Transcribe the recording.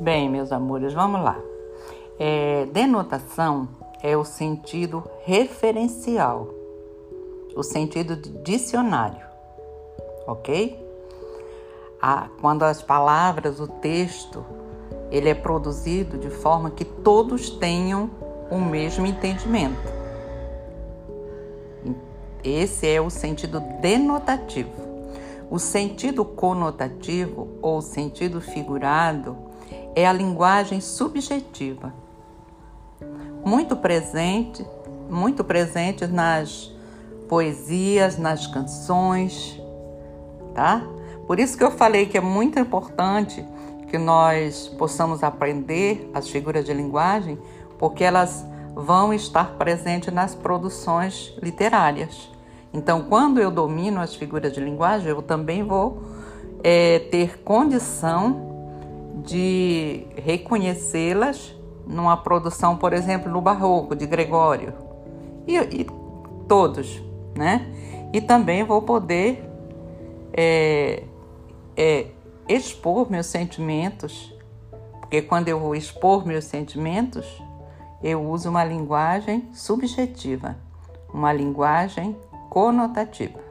Bem, meus amores, vamos lá. É, denotação é o sentido referencial, o sentido de dicionário, ok? Ah, quando as palavras, o texto, ele é produzido de forma que todos tenham o mesmo entendimento. Esse é o sentido denotativo. O sentido conotativo ou sentido figurado é a linguagem subjetiva, muito presente, muito presente nas poesias, nas canções, tá? Por isso que eu falei que é muito importante que nós possamos aprender as figuras de linguagem, porque elas vão estar presentes nas produções literárias. Então, quando eu domino as figuras de linguagem, eu também vou é, ter condição de reconhecê-las numa produção, por exemplo, no Barroco, de Gregório, e, e todos, né? E também vou poder é, é, expor meus sentimentos, porque quando eu vou expor meus sentimentos, eu uso uma linguagem subjetiva, uma linguagem conotativa.